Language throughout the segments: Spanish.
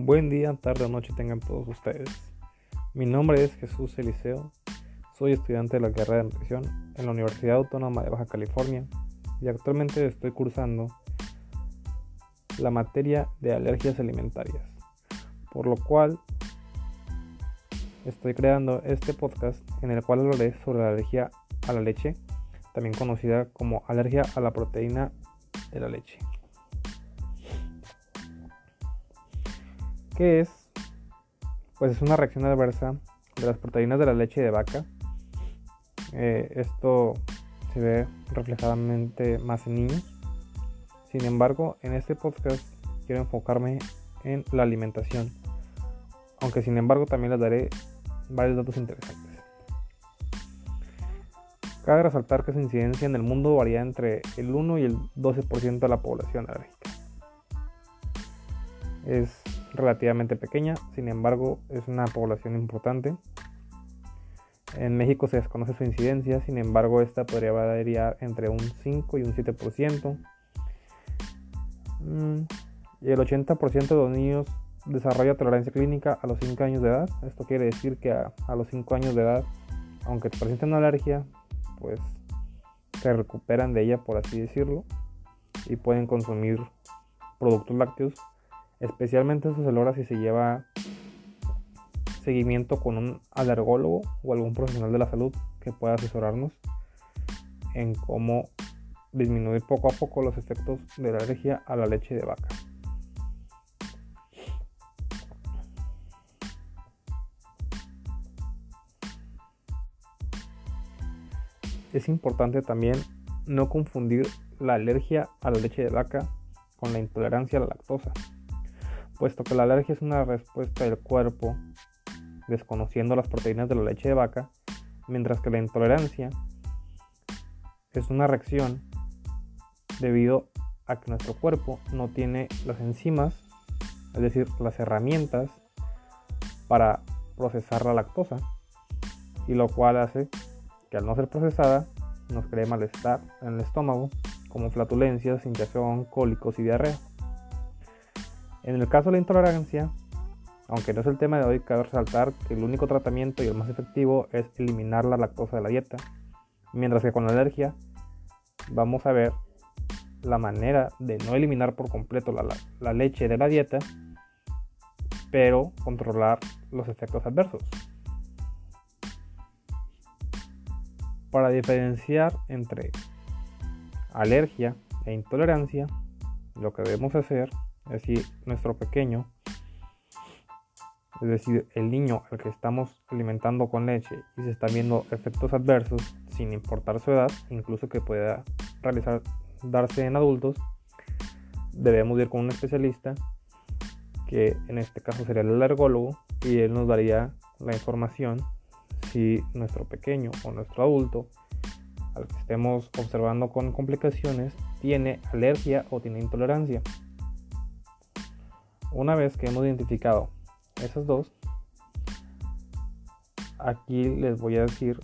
Buen día, tarde o noche tengan todos ustedes. Mi nombre es Jesús Eliseo, soy estudiante de la carrera de nutrición en la Universidad Autónoma de Baja California y actualmente estoy cursando la materia de alergias alimentarias, por lo cual estoy creando este podcast en el cual hablaré sobre la alergia a la leche, también conocida como alergia a la proteína de la leche. ¿Qué es? Pues es una reacción adversa de las proteínas de la leche de vaca. Eh, esto se ve reflejadamente más en niños. Sin embargo, en este podcast quiero enfocarme en la alimentación. Aunque sin embargo también les daré varios datos interesantes. Cabe resaltar que su incidencia en el mundo varía entre el 1 y el 12% de la población alérgica. Es relativamente pequeña, sin embargo es una población importante. En México se desconoce su incidencia, sin embargo esta podría variar entre un 5 y un 7%. Mm, y el 80% de los niños desarrolla tolerancia clínica a los 5 años de edad. Esto quiere decir que a, los 5 años de edad, aunque presenten una alergia, pues se recuperan de ella, por así decirlo, y pueden consumir productos lácteos Especialmente se logra si se lleva seguimiento con un alergólogo o algún profesional de la salud que pueda asesorarnos en cómo disminuir poco a poco los efectos de la alergia a la leche de vaca. Es importante también no confundir la alergia a la leche de vaca con la intolerancia a la lactosa puesto que la alergia es una respuesta del cuerpo desconociendo las proteínas de la leche de vaca, mientras que la intolerancia es una reacción debido a que nuestro cuerpo no tiene las enzimas, es decir, las herramientas para procesar la lactosa, y lo cual hace que al no ser procesada nos cree malestar en el estómago, como flatulencias, hinchazón, cólicos y diarrea. En el caso de la intolerancia, aunque no es el tema de hoy, cabe resaltar que el único tratamiento y el más efectivo es eliminar la lactosa de la dieta, mientras que con la alergia vamos a ver la manera de no eliminar por completo la, leche de la dieta, pero controlar los efectos adversos. Para diferenciar entre alergia e intolerancia, lo que debemos hacer es decir, nuestro pequeño, es decir, el niño al que estamos alimentando con leche y se están viendo efectos adversos sin importar su edad, incluso que pueda realizar darse en adultos, debemos ir con un especialista que en este caso sería el alergólogo y él nos daría la información si nuestro pequeño o nuestro adulto al que estemos observando con complicaciones tiene alergia o tiene intolerancia. Una vez que hemos identificado esos dos, aquí les voy a decir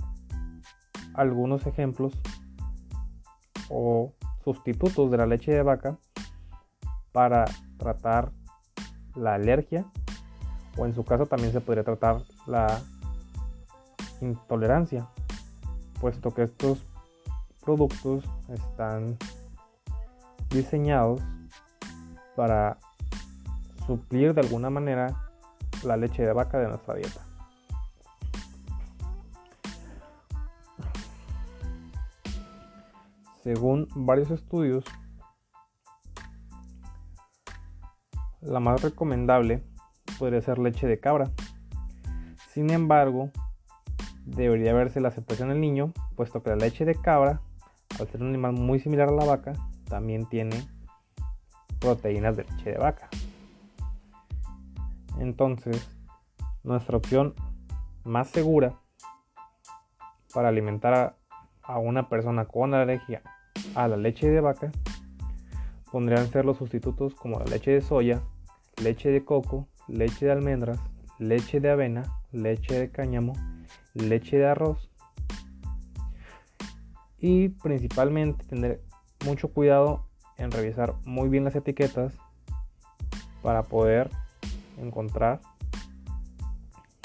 algunos ejemplos o sustitutos de la leche de vaca para tratar la alergia o en su caso también se podría tratar la intolerancia puesto que estos productos están diseñados para suplir de alguna manera la leche de vaca de nuestra dieta. Según varios estudios, la más recomendable podría ser leche de cabra. Sin embargo, debería verse la aceptación del niño, puesto que la leche de cabra, al ser un animal muy similar a la vaca, también tiene proteínas de leche de vaca. Entonces, nuestra opción más segura para alimentar a, una persona con alergia a la leche de vaca podrían ser los sustitutos como la leche de soya, leche de coco, leche de almendras, leche de avena, leche de cáñamo, leche de arroz. Y principalmente tener mucho cuidado en revisar muy bien las etiquetas para poder encontrar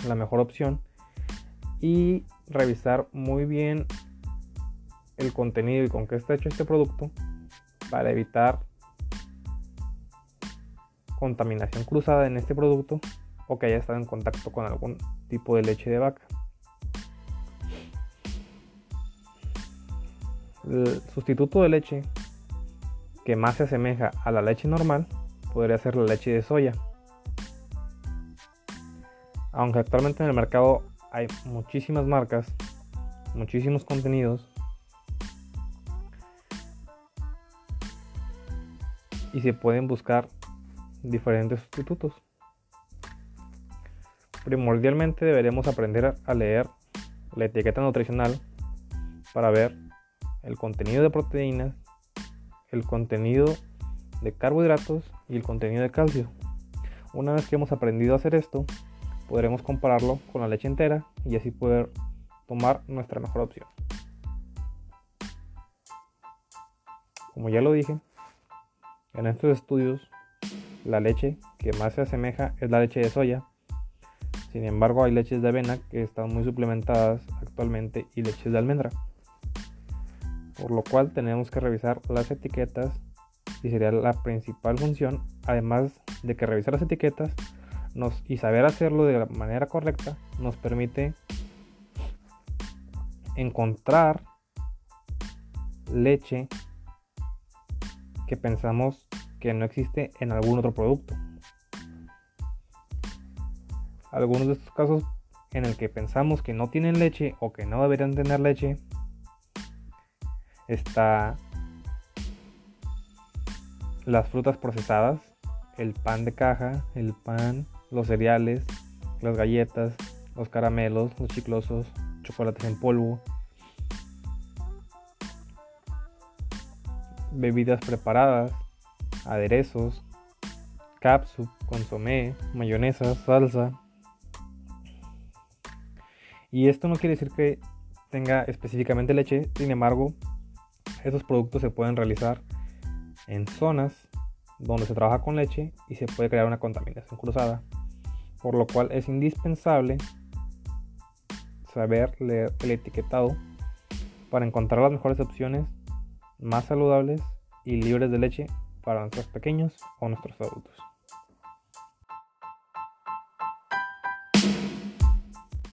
la mejor opción y revisar muy bien el contenido y con qué está hecho este producto para evitar contaminación cruzada en este producto o que haya estado en contacto con algún tipo de leche de vaca. El sustituto de leche que más se asemeja a la leche normal podría ser la leche de soya. Aunque actualmente en el mercado hay muchísimas marcas, muchísimos contenidos y se pueden buscar diferentes sustitutos. Primordialmente deberemos aprender a leer la etiqueta nutricional para ver el contenido de proteínas, el contenido de carbohidratos y el contenido de calcio. Una vez que hemos aprendido a hacer esto, podremos compararlo con la leche entera y así poder tomar nuestra mejor opción. Como ya lo dije, en estos estudios la leche que más se asemeja es la leche de soya. Sin embargo, hay leches de avena que están muy suplementadas actualmente y leches de almendra. Por lo cual tenemos que revisar las etiquetas y sería la principal función, además de que revisar las etiquetas y saber hacerlo de la manera correcta nos permite encontrar leche que pensamos que no existe en algún otro producto. Algunos de estos casos en el que pensamos que no tienen leche o que no deberían tener leche está las frutas procesadas, el pan de caja, el pan, los cereales, las galletas, los caramelos, los chiclosos, chocolates en polvo, bebidas preparadas, aderezos, capsup, consomé, mayonesa, salsa. Y esto no quiere decir que tenga específicamente leche, sin embargo, estos productos se pueden realizar en zonas donde se trabaja con leche y se puede crear una contaminación cruzada, por lo cual es indispensable saber leer el etiquetado para encontrar las mejores opciones más saludables y libres de leche para nuestros pequeños o nuestros adultos.